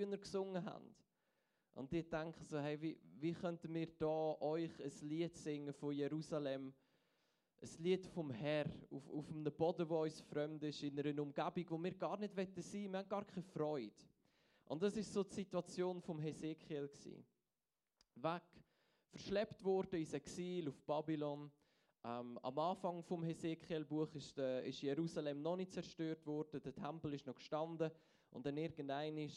Jünger gesungen haben. Und die denken so, hey, wie, wie könnten wir da euch ein Lied singen von Jerusalem? Ein Lied vom Herr, auf, auf einem Boden, der uns fremd ist, in einer Umgebung, wo wir gar nicht sein wollen. Wir haben gar keine Freude. Und das ist so die Situation vom Hesekiel. Weg, verschleppt worden ins Exil auf Babylon. Ähm, am Anfang vom Hesekiel-Buch ist, äh, ist, Jerusalem noch nicht zerstört worden, der Tempel ist noch gestanden. Und dann irgendein äh,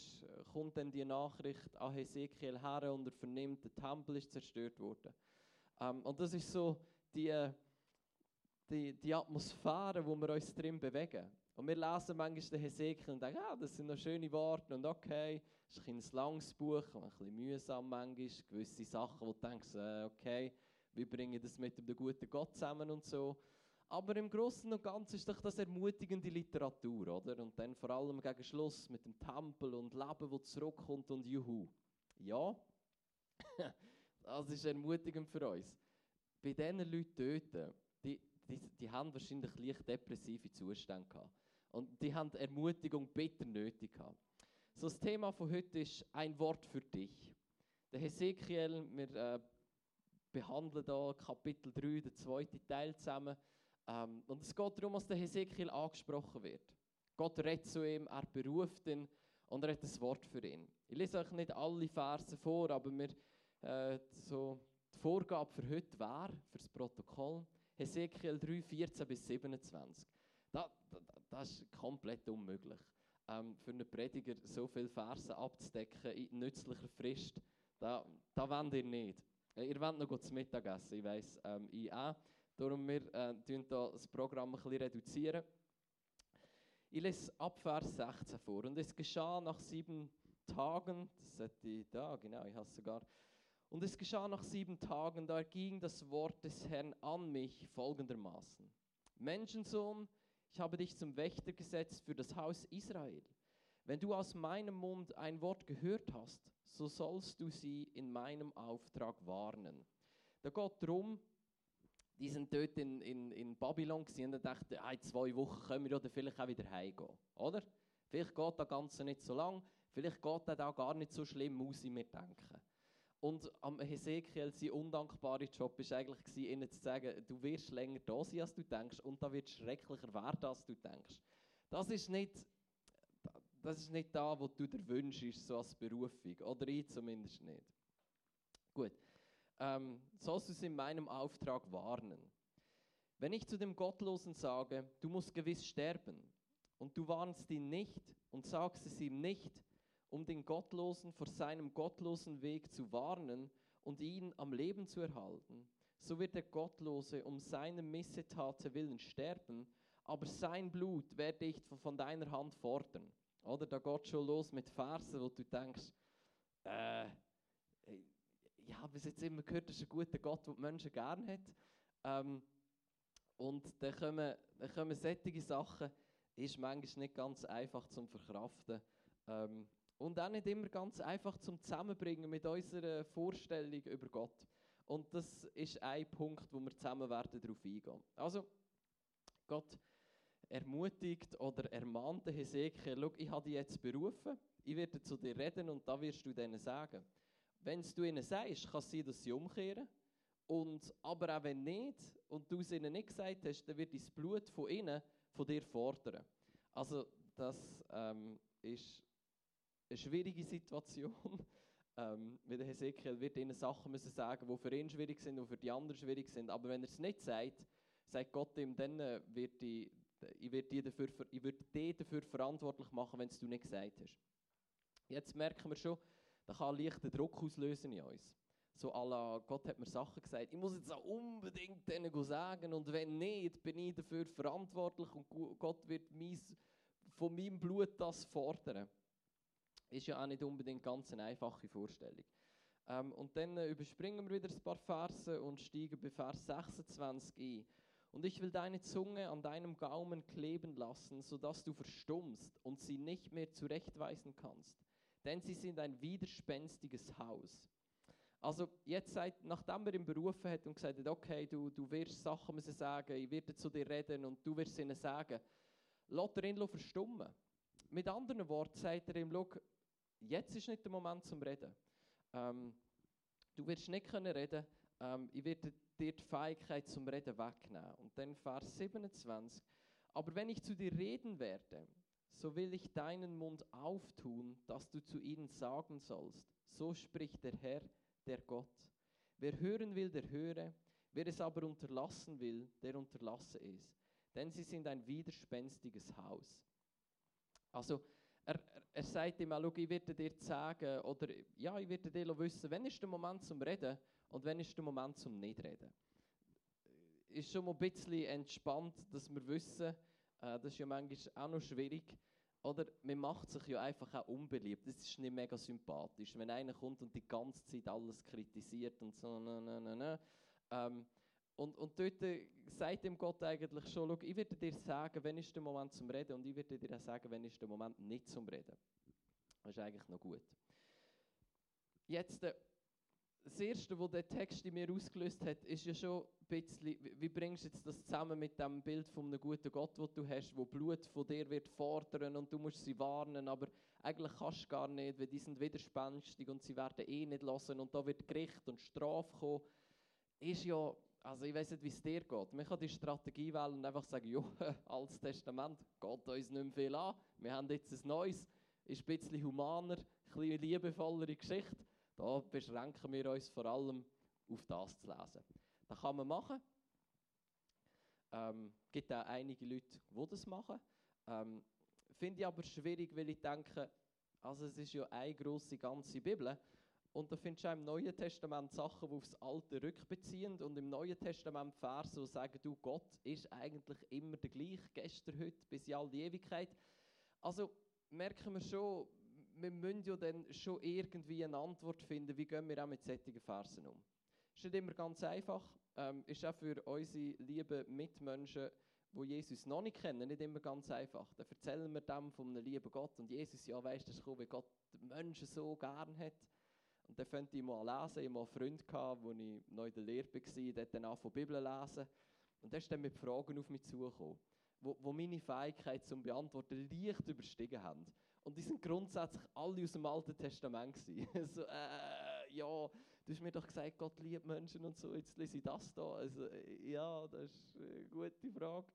kommt dann die Nachricht an Hesekiel her und er vernimmt, der Tempel ist zerstört worden. Ähm, und das ist so die, die, die Atmosphäre, wo wir uns drin bewegen. Und wir lesen manchmal den Hesekiel und denken, ah, das sind noch schöne Worte und okay, es ist ein langes Buch, ein bisschen mühsam manchmal, gewisse Sachen, wo du denkst, äh, okay, wir bringen das mit dem guten Gott zusammen und so. Aber im Großen und Ganzen ist doch das ermutigende Literatur, oder? Und dann vor allem gegen Schluss mit dem Tempel und Leben, wo zurückkommt und Juhu. Ja, das ist ermutigend für uns. Bei diesen Leuten dort, die, die, die haben wahrscheinlich leicht depressive Zustände gehabt. Und die haben Ermutigung bitter nötig gehabt. So, das Thema von heute ist ein Wort für dich. Der Hesekiel, wir äh, behandeln da Kapitel 3, der zweite Teil zusammen. Ähm, und es geht darum, dass der Hesekiel angesprochen wird. Gott redet zu ihm, er beruft ihn und er hat ein Wort für ihn. Ich lese euch nicht alle Verse vor, aber wir, äh, so die Vorgabe für heute wäre, für das Protokoll, Hesekiel 3, 14 bis 27. Da, da, das ist komplett unmöglich. Ähm, für einen Prediger so viele Verse abzudecken in nützlicher Frist, da, da wollt ihr nicht. Ihr wollt noch zu Mittag essen, ich weiss, ähm, ich auch. Darum wir äh, hier das Programm ein bisschen reduzieren. Ich lese ab Vers 16 vor. Und es geschah nach sieben Tagen, das sollte ich da, genau, ich habe sogar. Und es geschah nach sieben Tagen, da ging das Wort des Herrn an mich folgendermaßen. Menschensohn, ich habe dich zum Wächter gesetzt für das Haus Israel. Wenn du aus meinem Mund ein Wort gehört hast, so sollst du sie in meinem Auftrag warnen. Da geht darum, die sind dort in, in, in Babylon und dachten, in zwei Wochen können wir oder vielleicht auch wieder heimgehen. Oder? Vielleicht geht das Ganze nicht so lang, vielleicht geht das auch gar nicht so schlimm aus, wie wir denken. Und am Hesekiel, sein undankbarer Job war eigentlich, ihnen zu sagen, du wirst länger da sein, als du denkst, und da wird schrecklicher werden, als du denkst. Das ist nicht, das ist nicht da, was du dir wünschst, so als Berufung. Oder ich zumindest nicht. Gut. Ähm, sollst du es in meinem Auftrag warnen. Wenn ich zu dem Gottlosen sage, du musst gewiss sterben, und du warnst ihn nicht und sagst es ihm nicht, um den Gottlosen vor seinem gottlosen Weg zu warnen und ihn am Leben zu erhalten, so wird der Gottlose um seine Missetate willen sterben, aber sein Blut werde ich von deiner Hand fordern. Oder da geht schon los mit Versen, wo du denkst, äh, habe bis jetzt immer gehört, das ist ein guter Gott, der die Menschen gerne hat. Ähm, und dann kommen, dann kommen solche Sachen, ist manchmal nicht ganz einfach zum Verkraften. Ähm, und auch nicht immer ganz einfach zum Zusammenbringen mit unserer Vorstellung über Gott. Und das ist ein Punkt, wo wir zusammen werden darauf eingehen. Also, Gott ermutigt oder ermahnt Hesekiel, schau, ich habe dich jetzt berufen, ich werde zu dir reden und da wirst du denen sagen. Wenn du ihnen sagst, kann es sein, dass sie umkehren. Und, aber auch wenn nicht und du es ihnen nicht gesagt hast, dann wird das Blut von ihnen von dir fordern. Also das ähm, ist eine schwierige Situation. ähm, der Hesekiel wird ihnen Sachen müssen sagen, die für ihn schwierig sind und für die anderen schwierig sind. Aber wenn er es nicht sagt, sagt Gott ihm, dann äh, wird die, ich werde dich dafür, ich dafür verantwortlich machen, wenn es du nicht gesagt hast. Jetzt merken wir schon, da kann leichter Druck auslösen in uns. So la, Gott hat mir Sachen gesagt, ich muss jetzt auch unbedingt denen sagen und wenn nicht, bin ich dafür verantwortlich und Gott wird mies, von meinem Blut das fordern. Ist ja auch nicht unbedingt ganz eine einfache Vorstellung. Ähm, und dann äh, überspringen wir wieder ein paar Verse und steigen bei Vers 26 ein. Und ich will deine Zunge an deinem Gaumen kleben lassen, sodass du verstummst und sie nicht mehr zurechtweisen kannst denn sie sind ein widerspenstiges Haus. Also jetzt, seit, nachdem er ihn berufen hat und gesagt hat, okay, du, du wirst Sachen müssen sagen, ich werde zu dir reden und du wirst ihnen sagen, lässt er ihn verstummen. Mit anderen Worten sagt er ihm, jetzt ist nicht der Moment zum Reden. Ähm, du wirst nicht können reden, ähm, ich werde dir die Fähigkeit zum Reden wegnehmen. Und dann Vers 27. Aber wenn ich zu dir reden werde, so will ich deinen Mund auftun, dass du zu ihnen sagen sollst, so spricht der Herr, der Gott. Wer hören will, der höre, wer es aber unterlassen will, der unterlasse es. Denn sie sind ein widerspenstiges Haus. Also, er, er, sagt ihm ich werde dir sagen, oder ja, ich werde dir wissen, wann ist der Moment zum Reden und wann ist der Moment zum Nicht-Reden. Ist schon mal ein bisschen entspannt, dass wir wissen, äh, das ist ja manchmal auch noch schwierig, oder man macht sich ja einfach auch unbeliebt. Das ist nicht mega sympathisch, wenn einer kommt und die ganze Zeit alles kritisiert und so, na, na, na, na. Ähm, und, und dort sagt dem Gott eigentlich schon, ich werde dir sagen, wenn ist der Moment zum Reden und ich werde dir auch sagen, wenn ist der Moment nicht zum Reden. Das ist eigentlich noch gut. Jetzt, äh, das Erste, was der Text in mir ausgelöst hat, ist ja schon ein bisschen, wie bringst du jetzt das zusammen mit dem Bild von einem guten Gott, das du hast, wo Blut von dir wird fordern und du musst sie warnen, aber eigentlich kannst du gar nicht, weil die sind widerspenstig und sie werden eh nicht lassen und da wird Gericht und Strafe kommen, ist ja, also ich weiß nicht, wie es dir geht. Man kann die Strategie wählen und einfach sagen, ja, altes Testament geht uns nicht mehr viel an, wir haben jetzt ein neues, ist ein bisschen humaner, ein bisschen liebevollere Geschichte da beschränken wir uns vor allem auf das zu lesen. Das kann man machen. Ähm, gibt auch einige Leute, die das machen. Ähm, Finde ich aber schwierig, weil ich denke, also es ist ja eine große ganze Bibel. Und da findest du auch im Neuen Testament Sachen, die aufs Alte rückbeziehen. Und im Neuen Testament Verse, die sagen, du, Gott ist eigentlich immer der gleiche, gestern, heute, bis in all die Ewigkeit. Also merken wir schon, wir müssen ja dann schon irgendwie eine Antwort finden, wie gehen wir auch mit solchen Versen um. Ist nicht immer ganz einfach, ähm, ist auch für unsere lieben Mitmenschen, die Jesus noch nicht kennen, nicht immer ganz einfach. Dann erzählen wir dem von einem lieben Gott und Jesus, ja, weißt du, wie Gott die Menschen so gern hat. Und dann fängt ich mal lesen, ich hatte einen Freund, wo ich neu in der Lehre war, der dann auch von Bibel lesen. Und der ist dann mit Fragen auf mich zugekommen, wo, wo meine Fähigkeit zum Beantworten leicht überstiegen haben. Und die sind grundsätzlich alle aus dem Alten Testament. so, äh, ja, du hast mir doch gesagt, Gott liebt Menschen und so, jetzt lese ich das da. Also, äh, ja, das ist eine gute Frage.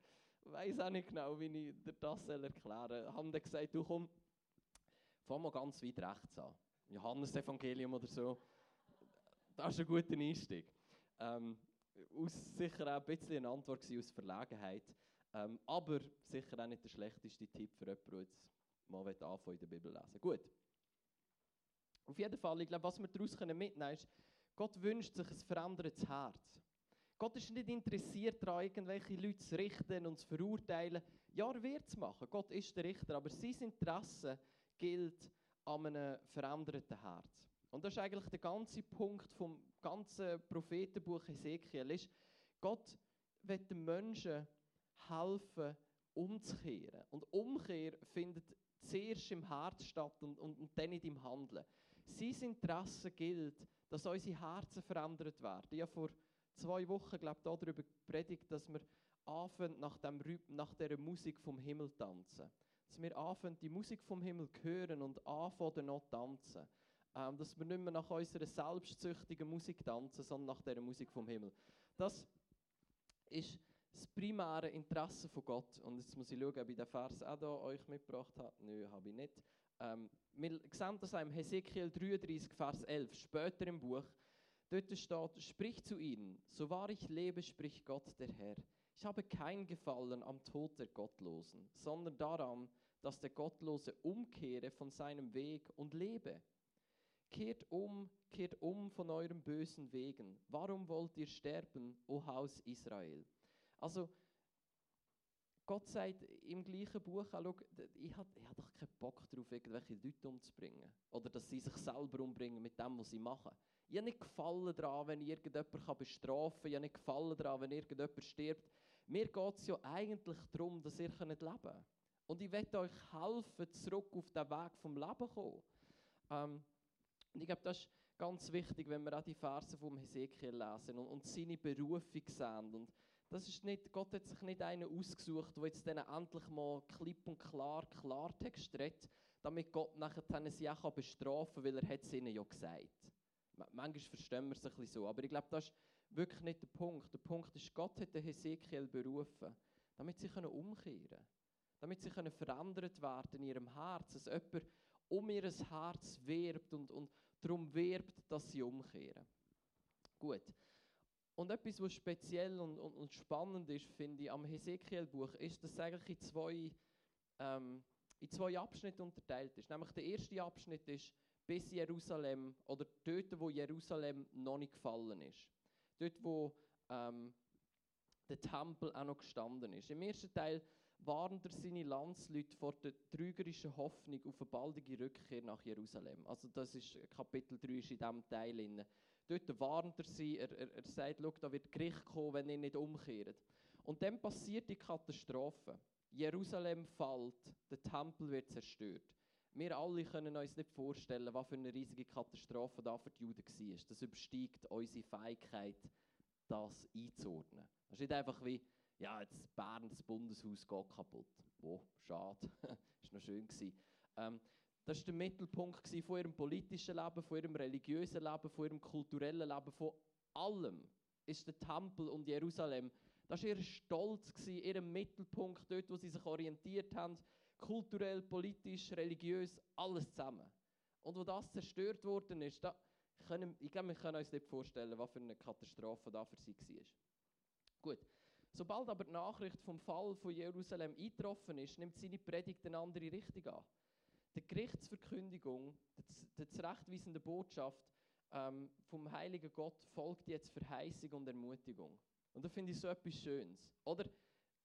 Ich weiß auch nicht genau, wie ich dir das erklären soll. Haben dann gesagt, du komm, fang mal ganz weit rechts an. Johannes-Evangelium oder so. Das ist ein guter Einstieg. Ähm, aus sicher auch ein bisschen eine Antwort aus Verlegenheit. Ähm, aber sicher auch nicht der schlechteste Tipp für jemanden, der jetzt mal anfangen in der Bibel lesen. Gut. Auf jeden Fall, ich glaube, was wir daraus mitnehmen können, ist, Gott wünscht sich ein verändertes Herz. Gott ist nicht interessiert daran, irgendwelche Leute zu richten und zu verurteilen. Ja, er wird es machen. Gott ist der Richter. Aber sein Interesse gilt an einem veränderten Herz. Und das ist eigentlich der ganze Punkt vom ganzen Prophetenbuch Ezekiel. Ist, Gott wird den Menschen helfen, umzukehren. Und Umkehr findet zuerst im Herz statt und, und, und dann in deinem Handeln. Sein Interesse gilt, dass unsere Herzen verändert werden. Ich habe vor zwei Wochen glaube ich, darüber gepredigt, dass wir anfangen, nach, dem, dieser Musik vom Himmel tanzen. Dass wir anfangen, die Musik vom Himmel hören und anfangen, noch tanzen. Ähm, dass wir nicht mehr nach unserer selbstsüchtigen Musik tanzen, sondern nach dieser Musik vom Himmel. Das ist das primäre Interesse von Gott. Und jetzt muss ich schauen, ob ich den Vers auch hier euch mitgebracht habe. Nein, habe ich nicht. Ähm, wir sehen das im Hesekiel 33, Vers 11, später im Buch. Dort steht, sprich zu ihnen, so wahr ich lebe, spricht Gott der Herr. Ich habe kein Gefallen am Tod der Gottlosen, sondern daran, dass der Gottlose umkehre von seinem Weg und lebe. Kehrt um, kehrt um von euren bösen Wegen. Warum wollt ihr sterben, o Haus Israel? Also, Gott sagt im gleichen Buch auch, ich habe hab doch keinen Bock darauf, irgendwelche Leute umzubringen. Oder dass sie sich selber umbringen mit dem, was sie machen. Ich habe nicht gefallen daran, wenn ich irgendjemanden bestrafen kann. Ich habe nicht gefallen daran, wenn irgendjemand stirbt. Mir geht es ja eigentlich darum, dass ihr leben könnt. Und ich werde euch helfen, zurück auf den Weg vom Leben zu kommen. Ähm, und ich glaube, das ist ganz wichtig, wenn wir auch die Verse vom Hesekiel lesen und, und seine Berufung sehen. Und das ist nicht, Gott hat sich nicht einen ausgesucht, der jetzt dann endlich mal klipp und klar Klartext redet. damit Gott nachher sie auch bestrafen kann, weil er es ihnen ja gesagt hat. Manchmal verstehen wir es ein bisschen so, aber ich glaube, das ist wirklich nicht der Punkt. Der Punkt ist, Gott hat den Hesekiel berufen, damit sie umkehren können. Damit sie verändert werden in ihrem Herz. Dass jemand um ihr Herz wirbt und, und darum wirbt, dass sie umkehren. Gut. Und etwas, was speziell und, und, und spannend ist, finde ich, am Hesekiel-Buch, ist, dass es eigentlich in zwei, ähm, in zwei Abschnitte unterteilt ist. Nämlich der erste Abschnitt ist bis Jerusalem, oder dort, wo Jerusalem noch nicht gefallen ist. Dort, wo ähm, der Tempel auch noch gestanden ist. Im ersten Teil warnt er seine Landsleute vor der trügerischen Hoffnung auf eine baldige Rückkehr nach Jerusalem. Also das ist Kapitel 3 ist in diesem Teil. Drin. Dort warnt er sie, er, er, er sagt, schau, da wird Gericht kommen, wenn ihr nicht umkehrt. Und dann passiert die Katastrophe. Jerusalem fällt, der Tempel wird zerstört. Wir alle können uns nicht vorstellen, was für eine riesige Katastrophe da für die Juden war. Das übersteigt unsere Fähigkeit, das einzuordnen. Das ist nicht einfach wie, ja, jetzt Bern, das Bundeshaus geht kaputt. Oh, schade. ist noch schön gewesen. Ähm, das war der Mittelpunkt von ihrem politischen Leben, von ihrem religiösen Leben, von ihrem kulturellen Leben, von allem ist der Tempel und Jerusalem. Das war ihr Stolz, ihr Mittelpunkt, dort, wo sie sich orientiert haben, kulturell, politisch, religiös, alles zusammen. Und wo das zerstört worden ist, da können, ich glaube, wir können uns nicht vorstellen, was für eine Katastrophe da für sie war. Gut. Sobald aber die Nachricht vom Fall von Jerusalem eingetroffen ist, nimmt seine Predigt eine andere Richtung an der Gerichtsverkündigung, der, zurechtweisenden Botschaft ähm, vom heiligen Gott folgt jetzt Verheißung und Ermutigung. Und da finde ich so etwas Schönes. Oder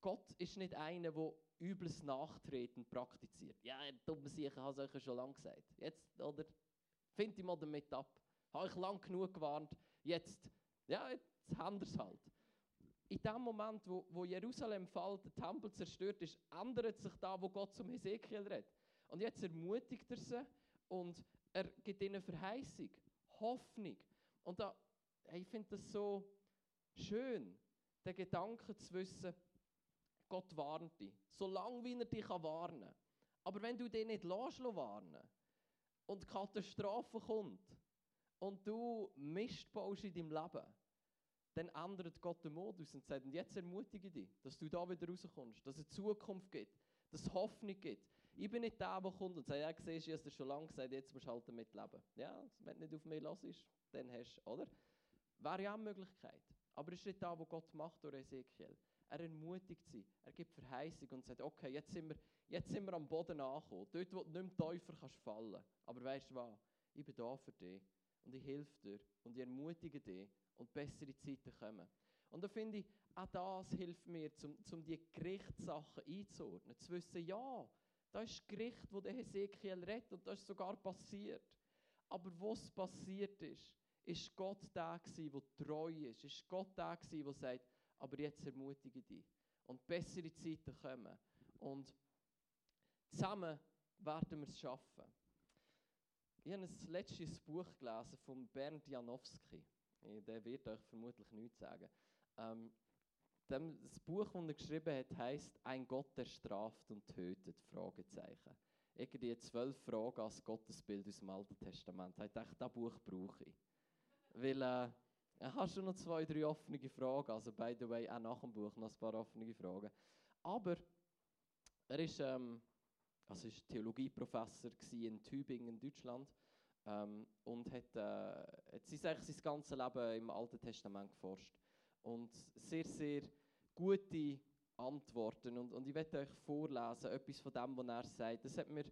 Gott ist nicht einer, der übles Nachtreten praktiziert. Ja, dumme Sicher, habe ich euch schon lange gesagt. Jetzt, oder? Find ich mal damit ab. Habe ich lang genug gewarnt. Jetzt, ja, jetzt haben wir es halt. In dem Moment, wo, wo Jerusalem fällt, der Tempel zerstört ist, ändert sich da, wo Gott zum Hesekiel redet. Und jetzt ermutigt er sie und er gibt ihnen Verheißung, Hoffnung. Und da, ich finde das so schön, den Gedanken zu wissen, Gott warnt dich, solange wie er dich warnen kann. Aber wenn du dich nicht lässt, warnen und Katastrophe kommt und du Mist baust in deinem Leben, dann ändert Gott den Modus und sagt, und jetzt ermutige dich, dass du da wieder rauskommst, dass es Zukunft gibt, dass es Hoffnung gibt. Ich bin nicht der, der kommt und sagt, ja, siehst du, ich habe schon lange gesagt, jetzt musst du halt damit leben. Ja, wenn du nicht auf mich ist, dann hast du, oder? Wäre ja eine Möglichkeit. Aber es ist nicht da, wo Gott macht durch Ezekiel. Er ermutigt sie, er gibt Verheißung und sagt, okay, jetzt sind wir, jetzt sind wir am Boden angekommen. Dort, wo du nicht mehr tiefer kannst fallen. Aber weißt du was? Ich bin da für dich und ich helfe dir und ich ermutige dich und bessere Zeiten kommen. Und da finde ich, auch das hilft mir, um, um die Gerichtssachen einzuordnen. Zu wissen, ja, das ist das Gericht, wo der Hesekiel redet und das ist sogar passiert. Aber was passiert ist, ist Gott der der treu ist. Ist Gott der der sagt, aber jetzt ermutige dich. Und bessere Zeiten kommen. Und zusammen werden wir es schaffen. Ich habe ein letztes Buch gelesen von Bernd Janowski. Der wird euch vermutlich nichts sagen. Ähm, das Buch, das er geschrieben hat, heißt Ein Gott, der straft und tötet? Fragezeichen. Irgendwie zwölf Fragen als Gottesbild aus dem Alten Testament. Ich dachte, das Buch brauche ich. Weil äh, hat schon noch zwei, drei offene Fragen. Also, by the way, auch nach dem Buch noch ein paar offene Fragen. Aber er ist, ähm, also Theologieprofessor in Tübingen, Deutschland. Ähm, und hat, äh, hat sein, sein ganzes Leben im Alten Testament geforscht und sehr, sehr gute Antworten. Und, und ich werde euch vorlesen, etwas von dem, was er sagt. Das hat mir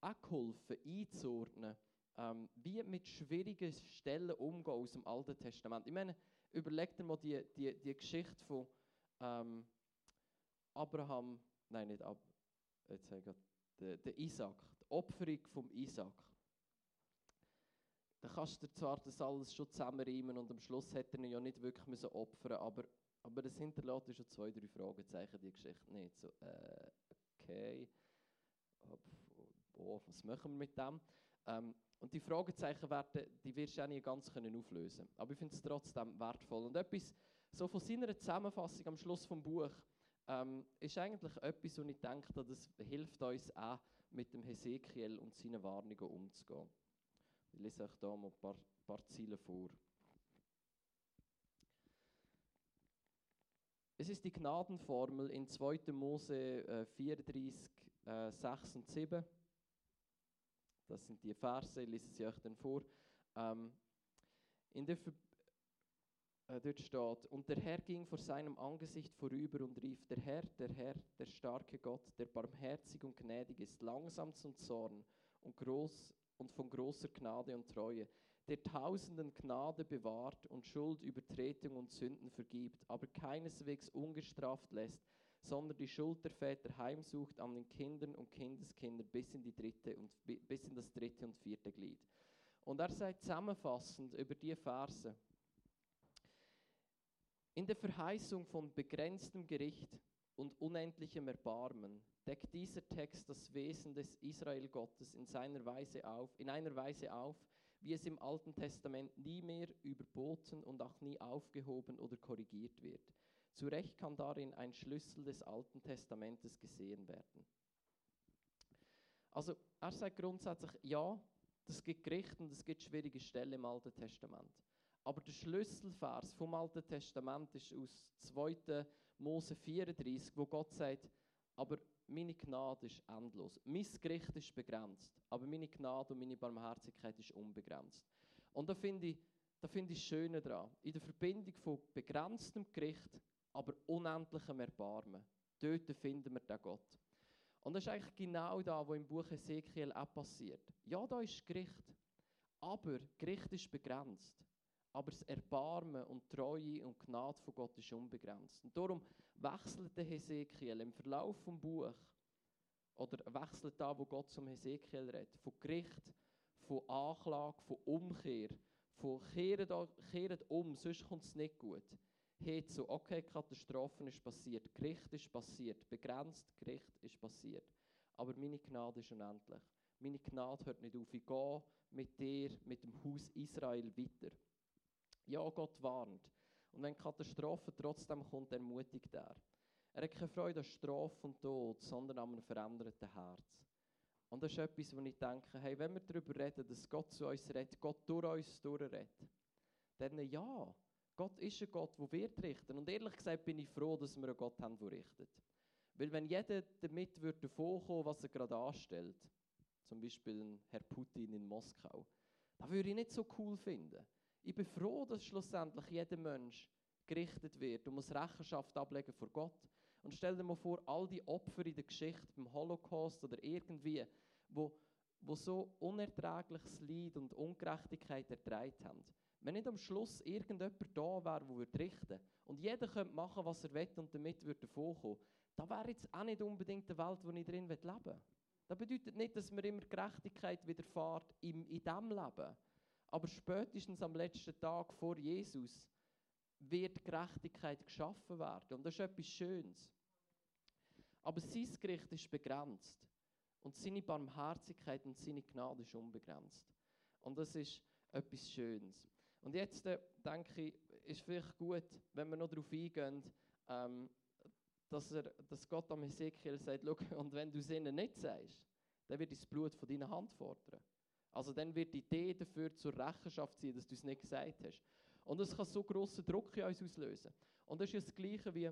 auch geholfen, einzuordnen, ähm, wie mit schwierigen Stellen umgehen aus dem Alten Testament. Ich meine, überlegt mal die, die, die Geschichte von ähm, Abraham, nein, nicht Ab, jetzt sage ich der, der Isaac, die Opferung vom Isaac dann kannst du zwar das alles schon zusammenreimen und am Schluss hätte er ihn ja nicht wirklich müssen opfern aber, aber es hinterlässt schon zwei, drei Fragezeichen, die Geschichte nicht. So, äh, okay, oh, was machen wir mit dem? Ähm, und die Fragezeichen werden, die wirst du auch nicht ganz können auflösen Aber ich finde es trotzdem wertvoll. Und etwas, so von seiner Zusammenfassung am Schluss vom Buch, ähm, ist eigentlich etwas, wo ich denke, das hilft uns auch mit dem Hesekiel und seinen Warnungen umzugehen. Ich lese euch hier mal ein paar, paar Ziele vor. Es ist die Gnadenformel in 2. Mose 34, äh, 6 äh, und 7. Das sind die Verse, ich lese sie euch dann vor. Ähm, in der Ver äh, dort steht, und der Herr ging vor seinem Angesicht vorüber und rief, der Herr, der Herr, der starke Gott, der barmherzig und gnädig ist, langsam zum Zorn und, groß, und von großer Gnade und Treue, der tausenden Gnade bewahrt und Schuld, Übertretung und Sünden vergibt, aber keineswegs ungestraft lässt, sondern die Schuld der Väter heimsucht an den Kindern und Kindeskindern bis in, die dritte und, bis in das dritte und vierte Glied. Und er sagt zusammenfassend über die Verse, in der Verheißung von begrenztem Gericht und unendlichem Erbarmen deckt dieser Text das Wesen des Israel Gottes in, seiner Weise auf, in einer Weise auf, wie es im Alten Testament nie mehr überboten und auch nie aufgehoben oder korrigiert wird. Zu Recht kann darin ein Schlüssel des Alten Testamentes gesehen werden. Also er sagt grundsätzlich, ja, es gibt Gericht und es gibt schwierige Stellen im Alten Testament. Aber der Schlüsselvers vom Alten Testament ist aus 2. Mose 34, wo Gott sagt, aber meine Gnade ist endlos. Mein Gericht ist begrenzt, aber meine Gnade und meine Barmherzigkeit ist unbegrenzt. Und da finde ich, da finde ich Schöne daran. In der Verbindung von begrenztem Gericht, aber unendlichem Erbarmen. Dort finden wir den Gott. Und das ist eigentlich genau da, wo im Buch Ezekiel auch passiert. Ja, da ist Gericht, aber Gericht ist begrenzt. Aber das Erbarmen und Treue und Gnade von Gott ist unbegrenzt. Und darum wechselt der Hesekiel im Verlauf des Buch oder wechselt da, wo Gott zum Hesekiel redet, von Gericht, von Anklage, von Umkehr, von kehret, kehret um, sonst kommt es nicht gut, hin zu, okay, Katastrophen ist passiert, Gericht ist passiert, begrenzt Gericht ist passiert, aber meine Gnade ist unendlich. Meine Gnade hört nicht auf. Ich gehe mit dir, mit dem Haus Israel weiter. Ja, Gott warnt. Und wenn Katastrophe trotzdem kommt, ermutigt er. Er hat keine Freude an Strafe und Tod, sondern an einem veränderten Herz. Und das ist etwas, wo ich denke, hey, wenn wir darüber reden, dass Gott zu uns redet, Gott durch uns durchredet, dann ja, Gott ist ein Gott, der wird richten. Und ehrlich gesagt bin ich froh, dass wir einen Gott haben, der richtet. Weil wenn jeder damit würde vorkommen, was er gerade anstellt, zum Beispiel Herr Putin in Moskau, das würde ich nicht so cool finden. Ich bin froh, dass schlussendlich jeder Mensch gerichtet wird und muss Rechenschaft ablegen vor Gott. Und stell dir mal vor, all die Opfer in der Geschichte, beim Holocaust oder irgendwie, wo, wo so unerträgliches Leid und Ungerechtigkeit ertragen haben. Wenn nicht am Schluss irgendjemand da wäre, der würde richten und jeder könnte machen, was er will und damit würde davonkommen, da wäre jetzt auch nicht unbedingt die Welt, wo ich drin leben will. Das bedeutet nicht, dass mir immer Gerechtigkeit widerfährt in, in diesem Leben. Aber spätestens am letzten Tag vor Jesus wird Gerechtigkeit geschaffen werden. Und das ist etwas Schönes. Aber sein Gericht ist begrenzt. Und seine Barmherzigkeit und seine Gnade ist unbegrenzt. Und das ist etwas Schönes. Und jetzt äh, denke ich, ist vielleicht gut, wenn wir noch darauf eingehen, ähm, dass, er, dass Gott am Ezekiel sagt, und wenn du es ihnen nicht sagst, dann wird das Blut von deiner Hand fordern. Also dann wird die Idee dafür zur Rechenschaft ziehen, dass du es nicht gesagt hast. Und das kann so grossen Druck in uns auslösen. Und das ist das Gleiche wie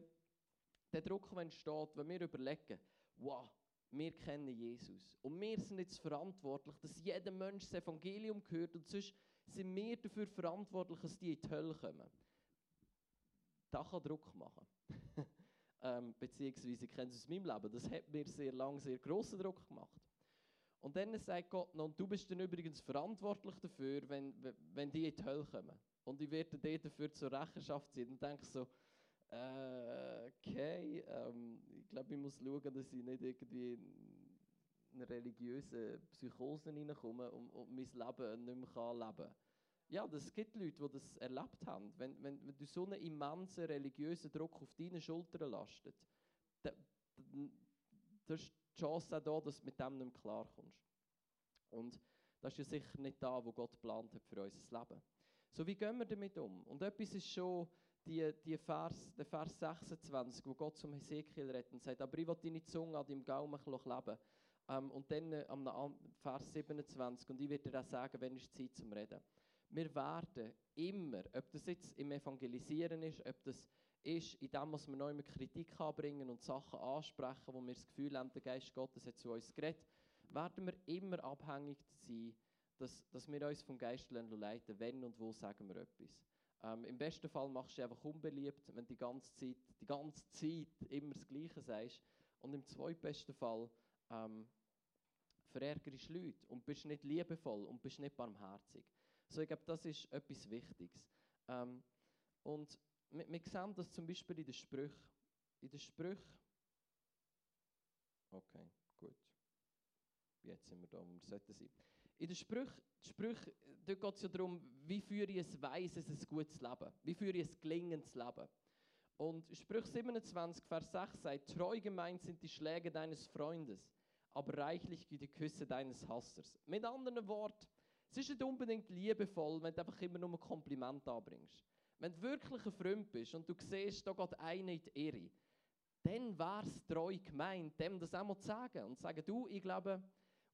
der Druck, wenn entsteht, wenn wir überlegen, wow, wir kennen Jesus. Und wir sind jetzt verantwortlich, dass jeder Mensch das Evangelium hört und sonst sind wir dafür verantwortlich, dass die in die Hölle kommen. Das kann Druck machen. ähm, beziehungsweise, ich kenne es aus meinem Leben, das hat mir sehr lange sehr grossen Druck gemacht. Und dann sagt Gott noch, du bist dann übrigens verantwortlich dafür, wenn, wenn die in die Hölle kommen. Und ich werde dir dafür zur Rechenschaft ziehen. Und denke so, äh, okay, ähm, ich glaube, ich muss schauen, dass ich nicht irgendwie in eine religiöse Psychose reinkomme und, und mein Leben nicht mehr leben kann. Ja, es gibt Leute, die das erlebt haben. Wenn, wenn, wenn du so einen immensen religiösen Druck auf deine Schultern lastet, dann, das ist Chance auch da, dass du mit dem nicht mehr klarkommst. Und das ist ja sicher nicht da, wo Gott geplant hat für unser Leben. So, wie gehen wir damit um? Und etwas ist schon die, die Vers, der Vers 26, wo Gott zum Hesekiel redet und sagt, aber ich will deine Zunge an deinem Gaumen leben, Ähm, und dann äh, am Vers 27, und ich werde dir auch sagen, wenn ist Zeit zum Reden. Wir werden immer, ob das jetzt im Evangelisieren ist, ob das ist, in dem, was wir neu mit Kritik anbringen und Sachen ansprechen, wo wir das Gefühl haben, der Geist Gottes hat zu uns geredet, werden wir immer abhängig sein, dass, dass wir uns vom Geist leiten, wenn und wo sagen wir etwas. Ähm, Im besten Fall machst du dich einfach unbeliebt, wenn du die ganze Zeit, die ganze Zeit immer das Gleiche sagst. Und im zweitbesten Fall ähm, verärgerst du Leute und bist nicht liebevoll und bist nicht barmherzig. So, ich glaube, das ist etwas Wichtiges. Ähm, und wir, wir sehen das zum Beispiel in den Sprüchen. In den Sprüchen. Okay, gut. Jetzt sind wir da, wo wir sollten sein. In den Sprüchen, Sprüch, dort geht es ja darum, wie führe ich ein weises, ein gutes Leben? Wie führe ich ein gelingendes Leben? Und Sprüch 27, Vers 6 sagt, treu gemeint sind die Schläge deines Freundes, aber reichlich die Küsse deines Hassers. Mit anderen Worten, es ist nicht unbedingt liebevoll, wenn du einfach immer nur ein Kompliment anbringst. Wenn du wirklich ein Freund bist und du siehst, da geht einer in die Irre, dann wäre es treu gemeint, dem das einmal zu sagen und zu sagen, du, ich glaube,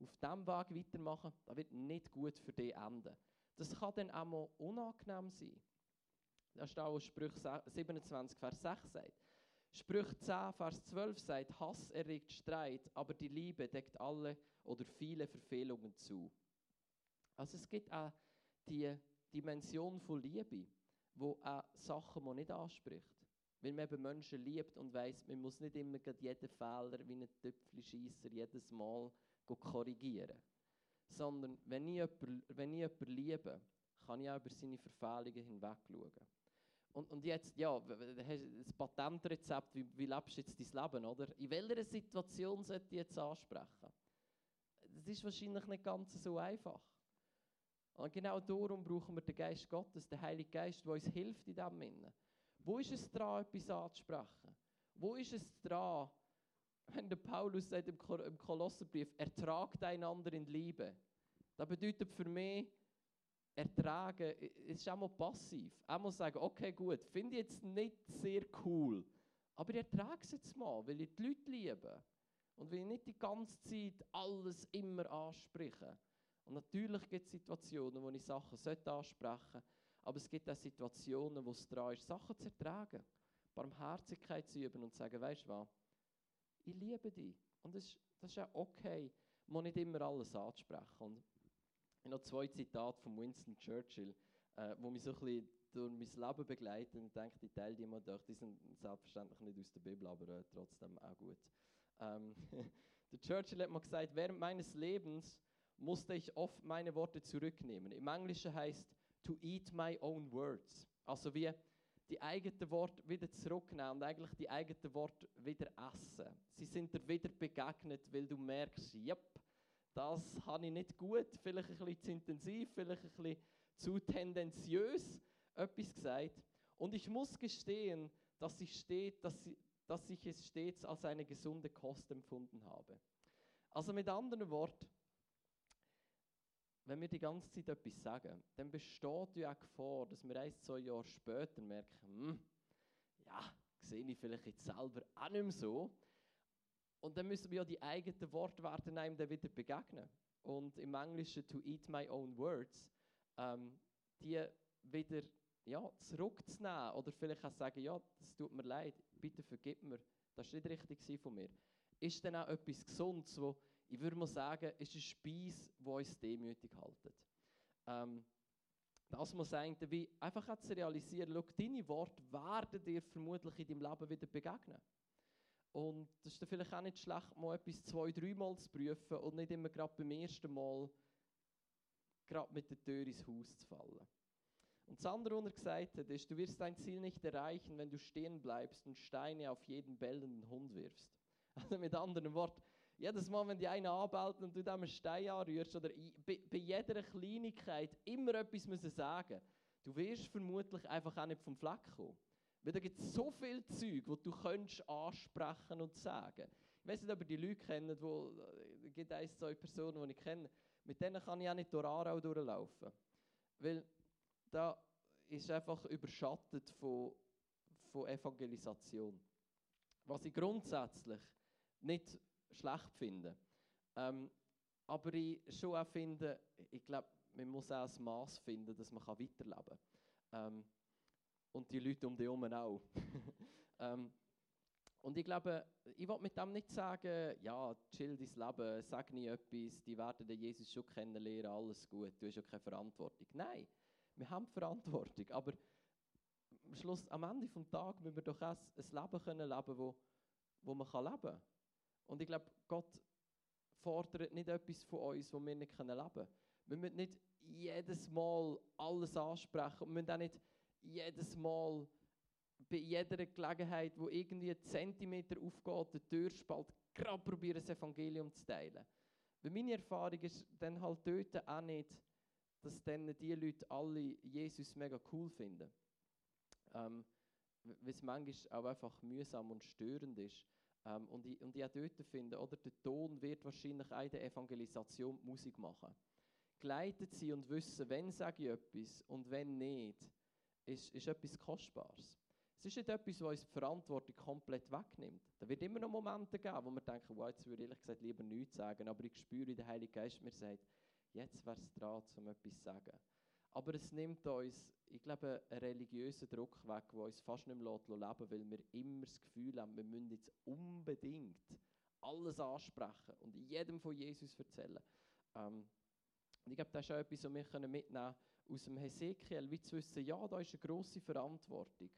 auf diesem Weg weitermachen, das wird nicht gut für dich enden. Das kann dann auch mal unangenehm sein. Das ist auch Sprüch 27, Vers 6 sagt. Sprüch 10, Vers 12 sagt, Hass erregt Streit, aber die Liebe deckt alle oder viele Verfehlungen zu. Also es gibt auch die Dimension von Liebe, wo auch Sachen man nicht anspricht. Weil man eben Menschen liebt und weiß, man muss nicht immer jeden Fehler wie ein Töpfelscheisser jedes Mal korrigieren. Sondern wenn ich, jemanden, wenn ich jemanden liebe, kann ich auch über seine Verfehlungen hinweg schauen. Und, und jetzt, ja, das Patentrezept, wie, wie lebst du jetzt dein Leben, oder? In welcher Situation sollte ich jetzt ansprechen? Das ist wahrscheinlich nicht ganz so einfach. Und genau darum brauchen wir den Geist Gottes, den Heiligen Geist, der uns hilft in diesem Innen. Wo ist es dran, etwas anzusprechen? Wo ist es dran, wenn der Paulus sagt im, im Kolosserbrief, ertragt einander in Liebe? Das bedeutet für mich, ertragen, ist auch mal passiv. Auch mal sagen, okay, gut, finde ich jetzt nicht sehr cool, aber ertrage es jetzt mal, weil ich die Leute liebe. Und will ich nicht die ganze Zeit alles immer ansprechen. Und natürlich gibt es Situationen, wo ich Sachen ansprechen sollte, aber es gibt auch Situationen, wo es dran ist, Sachen zu ertragen, Barmherzigkeit zu üben und zu sagen, weißt du was, ich liebe dich. Und das ist, das ist ja okay, man nicht immer alles anzusprechen. Und ich habe noch zwei Zitate von Winston Churchill, äh, wo mich so ein bisschen durch mein Leben begleiten und denke, die teile die mal durch. Die sind selbstverständlich nicht aus der Bibel, aber äh, trotzdem auch gut. Ähm, der Churchill hat mal gesagt, während meines Lebens musste ich oft meine Worte zurücknehmen. Im Englischen heißt to eat my own words. Also wie die eigenen Worte wieder zurücknehmen und eigentlich die eigenen Worte wieder essen. Sie sind dir wieder begegnet, weil du merkst, yep, das habe ich nicht gut, vielleicht ein bisschen zu intensiv, vielleicht ein bisschen zu tendenziös etwas gesagt. Und ich muss gestehen, dass ich, steht, dass, dass ich es stets als eine gesunde Kost empfunden habe. Also mit anderen Worten, wenn wir die ganze Zeit etwas sagen, dann besteht ja auch Gefahr, dass wir ein, zwei Jahre später merken, hm, ja, sehe ich vielleicht jetzt selber auch nicht mehr so. Und dann müssen wir ja die eigenen Worte werden einem dann wieder begegnen. Und im Englischen to eat my own words, ähm, die wieder ja, zurückzunehmen oder vielleicht auch sagen, ja, das tut mir leid, bitte vergib mir, das war nicht richtig von mir. Ist dann auch etwas Gesundes, wo ich würde mal sagen, ist eine Speise, die uns demütig hält. Ähm, das muss eigentlich wie einfach zu realisieren, schau, deine Worte werden dir vermutlich in deinem Leben wieder begegnen. Und das ist dann vielleicht auch nicht schlecht, mal etwas zwei, dreimal zu prüfen und nicht immer gerade beim ersten Mal gerade mit der Tür ins Haus zu fallen. Und das andere, was er gesagt hat, ist, du wirst dein Ziel nicht erreichen, wenn du stehen bleibst und Steine auf jeden bellenden Hund wirfst. Also mit anderen Worten, jedes Mal, wenn die einen anbellt und du dem einen Stein anrührst oder bei, jeder Kleinigkeit immer etwas müssen sagen du wirst vermutlich einfach auch nicht vom Fleck kommen. Weil da gibt es so viel Zeug, wo du könntest ansprechen und sagen. Ich weiß nicht, ob ihr die Leute kennt, wo, es gibt ein, zwei Personen, die ich kenne, mit denen kann ich auch nicht durch Aarau durchlaufen. Weil da ist einfach überschattet von, von Evangelisation. Was ich grundsätzlich nicht schlecht finden. Ähm, aber ich schon auch finde, ich glaube, man muss auch ein Maß finden, dass man weiterleben kann. Ähm, und die Leute um dich herum auch. ähm, und ich glaube, ich will mit dem nicht sagen, ja, chill dein Leben, sag nie etwas, die werden den Jesus schon kennenlernen, alles gut, du hast ja keine Verantwortung. Nein, wir haben Verantwortung, aber am Schluss, am Ende des Tages müssen wir doch auch ein Leben können leben, wo, wo man leben kann. Und ich glaube, Gott fordert nicht etwas von uns, wo wir nicht leben können. Wir müssen nicht jedes Mal alles ansprechen wir müssen auch nicht jedes Mal bei jeder Gelegenheit, wo irgendwie ein Zentimeter aufgeht, der Türspalt, gerade probieren, das Evangelium zu teilen. Weil meine Erfahrung ist dann halt dort auch nicht, dass dann die Leute alle Jesus mega cool finden. Ähm, weil es manchmal auch einfach mühsam und störend ist. Ähm, und, ich, und ich auch dort finde, oder, der Ton wird wahrscheinlich auch in der Evangelisation Musik machen. Geleitet sie und wissen, wenn sage ich etwas und wenn nicht, ist, ist etwas Kostbares. Es ist nicht etwas, was uns die Verantwortung komplett wegnimmt. Da wird immer noch Momente geben, wo wir denken, wow, jetzt würde ich ehrlich gesagt lieber nichts sagen, aber ich spüre, wie der Heilige Geist mir sagt, jetzt wäre es dran, um etwas zu sagen. Aber es nimmt uns, ich glaube, einen religiösen Druck weg, der uns fast nicht mehr leben lässt, weil wir immer das Gefühl haben, wir müssen jetzt unbedingt alles ansprechen und jedem von Jesus erzählen. Ähm, ich glaube, das ist auch etwas, was wir mitnehmen können aus dem Hesekiel, wie zu wissen, ja, da ist eine grosse Verantwortung.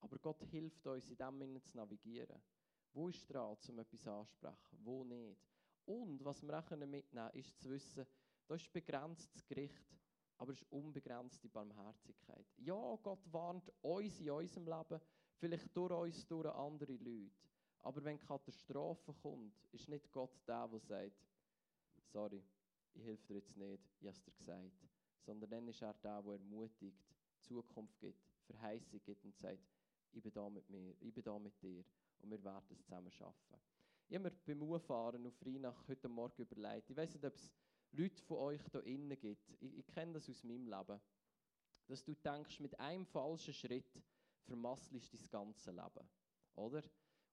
Aber Gott hilft uns, in dem zu navigieren. Wo ist dran, um etwas ansprechen, wo nicht. Und was wir auch mitnehmen können, ist zu wissen, da ist begrenztes Gericht, aber es ist unbegrenzte Barmherzigkeit. Ja, Gott warnt uns in unserem Leben, vielleicht durch uns, durch andere Leute. Aber wenn Katastrophe kommt, ist nicht Gott der, der sagt, sorry, ich helfe dir jetzt nicht, ich habe dir gesagt. Sondern dann ist er der, der ermutigt, Zukunft gibt, Verheißung gibt und sagt, ich bin da mit mir, ich bin da mit dir und wir werden es zusammen schaffen. Ich habe mir beim Auffahren auf Rheinach heute Morgen überlegt, ich weiß nicht, ob es Leute von euch da innen gibt, ich, ich kenne das aus meinem Leben, dass du denkst, mit einem falschen Schritt vermasselst du dein ganze Leben. Oder?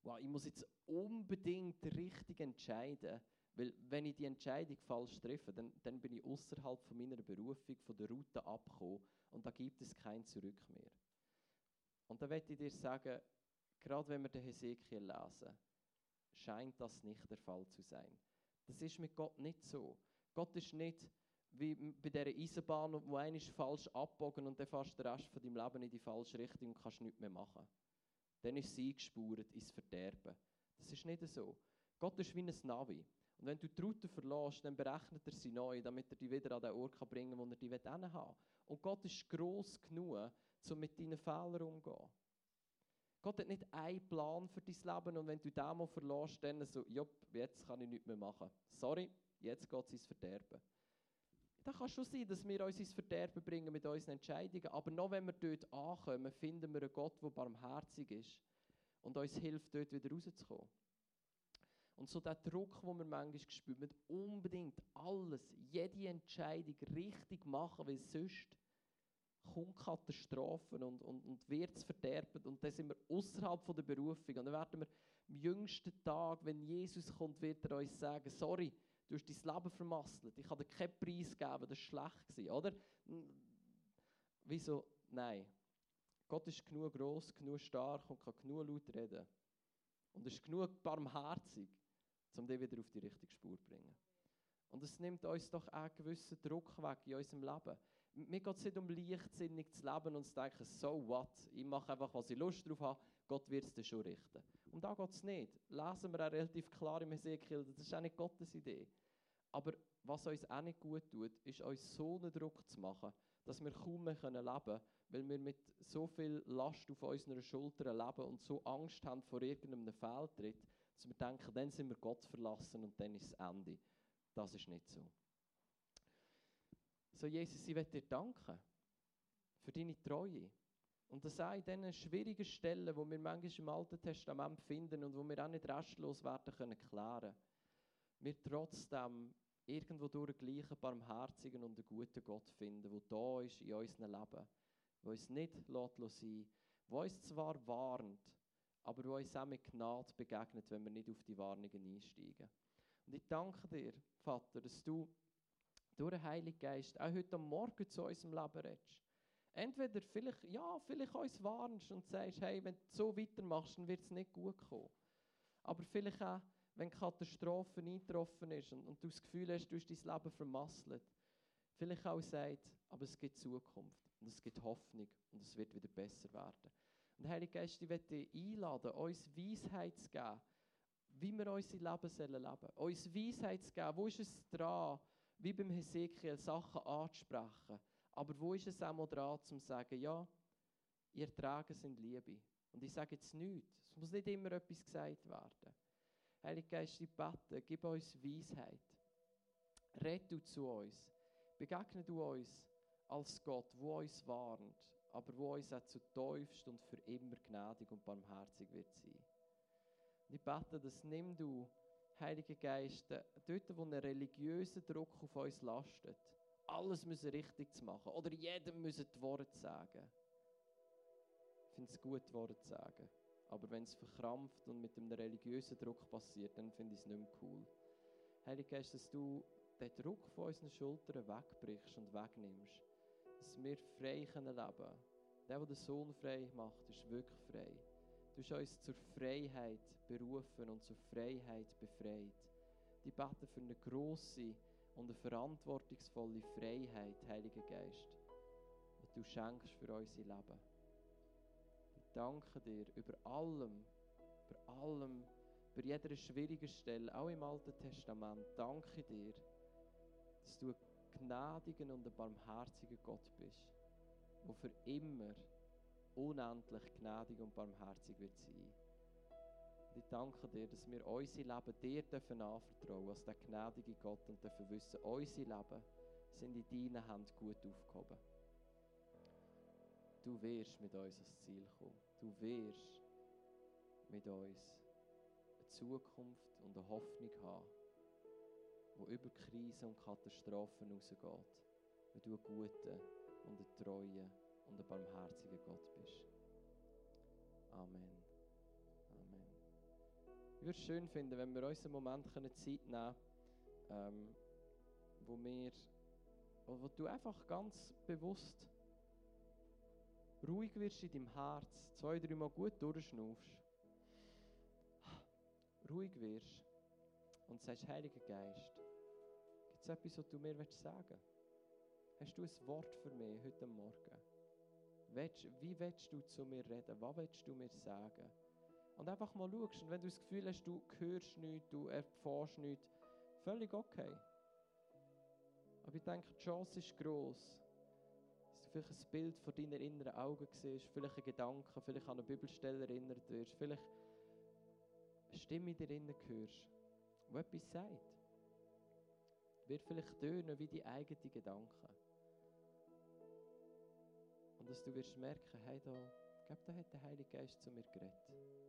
Wow, ich muss jetzt unbedingt richtig entscheiden, weil wenn ich die Entscheidung falsch treffe, dann, dann bin ich außerhalb von meiner Berufung, von der Route abgekommen und da gibt es kein Zurück mehr. Und da möchte ich dir sagen, gerade wenn wir den Hesekiel lesen, scheint das nicht der Fall zu sein. Das ist mit Gott nicht so. Gott ist nicht wie bei dieser Eisenbahn, wo einer falsch abbogen und dann fährst du den Rest von deinem Leben in die falsche Richtung und kannst nichts mehr machen. Dann ist sie gespurt ins Verderben. Das ist nicht so. Gott ist wie ein Navi. Und wenn du die Route verlässt, dann berechnet er sie neu, damit er dich wieder an den Ort bringen kann, wo er dich haben will. Und Gott ist gross genug, um mit deinen Fehlern umzugehen. Gott hat nicht einen Plan für dein Leben und wenn du den mal verlässt, dann so, jopp, jetzt kann ich nichts mehr machen. Sorry, jetzt geht es ins Verderben. Da kann schon sein, dass wir uns ins Verderben bringen mit unseren Entscheidungen, aber noch wenn wir dort ankommen, finden wir einen Gott, der barmherzig ist und uns hilft, dort wieder rauszukommen. Und so der Druck, den wir manchmal spüren, mit unbedingt alles, jede Entscheidung richtig machen, weil sonst kommt Katastrophen und, und, und wird es verderben. Und dann sind wir außerhalb der Berufung. Und dann werden wir am jüngsten Tag, wenn Jesus kommt, wird er uns sagen, sorry, du hast dein Leben vermasselt. Ich habe dir keinen Preis gegeben, das war schlecht, oder? Wieso? Nein. Gott ist genug groß, genug stark und kann genug laut reden. Und ist genug barmherzig, um dich wieder auf die richtige Spur zu bringen. Und es nimmt uns doch einen gewissen Druck weg in unserem Leben. Mir geht es nicht um leichtsinnig zu leben und zu denken, so what, ich mache einfach, was ich Lust drauf habe, Gott wird es dann schon richten. Und da geht es nicht. Lesen wir auch relativ klar im Ezekiel, das ist auch nicht Gottes Idee. Aber was uns auch nicht gut tut, ist uns so einen Druck zu machen, dass wir kaum mehr leben können, weil wir mit so viel Last auf unseren Schultern leben und so Angst haben vor irgendeinem Fehltritt, dass wir denken, dann sind wir Gott verlassen und dann ist das Ende. Das ist nicht so. So, Jesus, ich möchte dir danken für deine Treue. Und das auch in diesen schwierigen Stellen, wo wir manchmal im Alten Testament finden und wo wir auch nicht restlos werden können klären, wir trotzdem irgendwo durch gleichen barmherzigen und einen guten Gott finden, der da ist in unserem Leben, der uns nicht lässt sein, der uns zwar warnt, aber der uns auch mit Gnade begegnet, wenn wir nicht auf die Warnungen einsteigen. Und ich danke dir, Vater, dass du durch den Heiligen Geist auch heute Morgen zu unserem Leben redest. Entweder vielleicht, ja, vielleicht uns warnst und sagst, hey, wenn du so weitermachst, dann wird es nicht gut kommen. Aber vielleicht auch, wenn Katastrophe eingetroffen ist und, und du das Gefühl hast, du hast dein Leben vermasselt. Vielleicht auch sagt, aber es gibt Zukunft und es gibt Hoffnung und es wird wieder besser werden. Und Heilige Geist, ich möchte dich einladen, uns Weisheit zu geben, wie wir unser Leben leben sollen. Uns Weisheit zu geben, wo ist es dran, wie beim Hesekiel, Sachen anzusprechen. Aber wo ist es auch mal dran, zu sagen, ja, ihr Tragen sind Liebe. Und ich sage jetzt nichts. Es muss nicht immer etwas gesagt werden. Heilige Geist, ich bete, gib uns Weisheit. Red du zu uns. Begegne du uns als Gott, wo uns warnt, aber wo uns auch zu tiefst und für immer gnädig und barmherzig wird sein. Und ich bete, dass nimm du, Heiliger Geist, dort, wo ein religiöser Druck auf uns lastet, alles müssen richtig zu machen oder jedem müssen die Worte sagen. Ich finde es gut, Worte zu sagen. Aber wenn es verkrampft und mit einem religiösen Druck passiert, dann finde ich es nicht mehr cool. Heilige Geist, dass du den Druck von unseren Schultern wegbrichst und wegnimmst. Dass wir frei leben können. Der, der den Sohn frei macht, ist wirklich frei. Du hast uns zur Freiheit berufen und zur Freiheit befreit. Die beten für eine grosse und eine verantwortungsvolle Freiheit, Heiliger Geist, die du schenkst für unser Leben. Ich danke dir über allem, über allem, über jeder schwierigen Stelle, auch im Alten Testament, danke dir, dass du ein gnädiger und ein barmherziger Gott bist, der für immer unendlich gnädig und barmherzig wird sein. Ich danke dir, dass wir unser Leben dir dürfen anvertrauen als der gnädige Gott und dürfen wissen, unser Leben sind in deinen Händen gut aufgehoben. Du wirst mit uns ans Ziel kommen. Du wirst mit uns eine Zukunft und eine Hoffnung haben, die über Krisen und Katastrophen hinausgeht, weil du ein guter und ein treuer und ein barmherziger Gott bist. Amen. Ich würde es schön finden, wenn wir uns einen Moment Zeit nehmen können, ähm, wo, wir, wo, du einfach ganz bewusst ruhig wirst in deinem Herz, zwei, drei Mal gut durchschnaufst, ruhig wirst und sagst, Heiliger Geist, gibt es etwas, was du mir sagen willst? Hast du ein Wort für mich heute Morgen? Wie willst du zu mir reden? Was willst du mir sagen? Und einfach mal schaust. Und wenn du das Gefühl hast, du hörst nichts, du erfährst nichts, völlig okay. Aber ich denke, die Chance ist gross, dass du vielleicht ein Bild von deinen inneren Augen siehst, vielleicht ein Gedanke, vielleicht an eine Bibelstelle erinnert wirst, vielleicht eine Stimme in dir innen hörst, die etwas sagt. Wird vielleicht tönen wie die eigenen Gedanken. Und dass du wirst merken, hey, da, ich glaube, da hat der Heilige Geist zu mir geredet.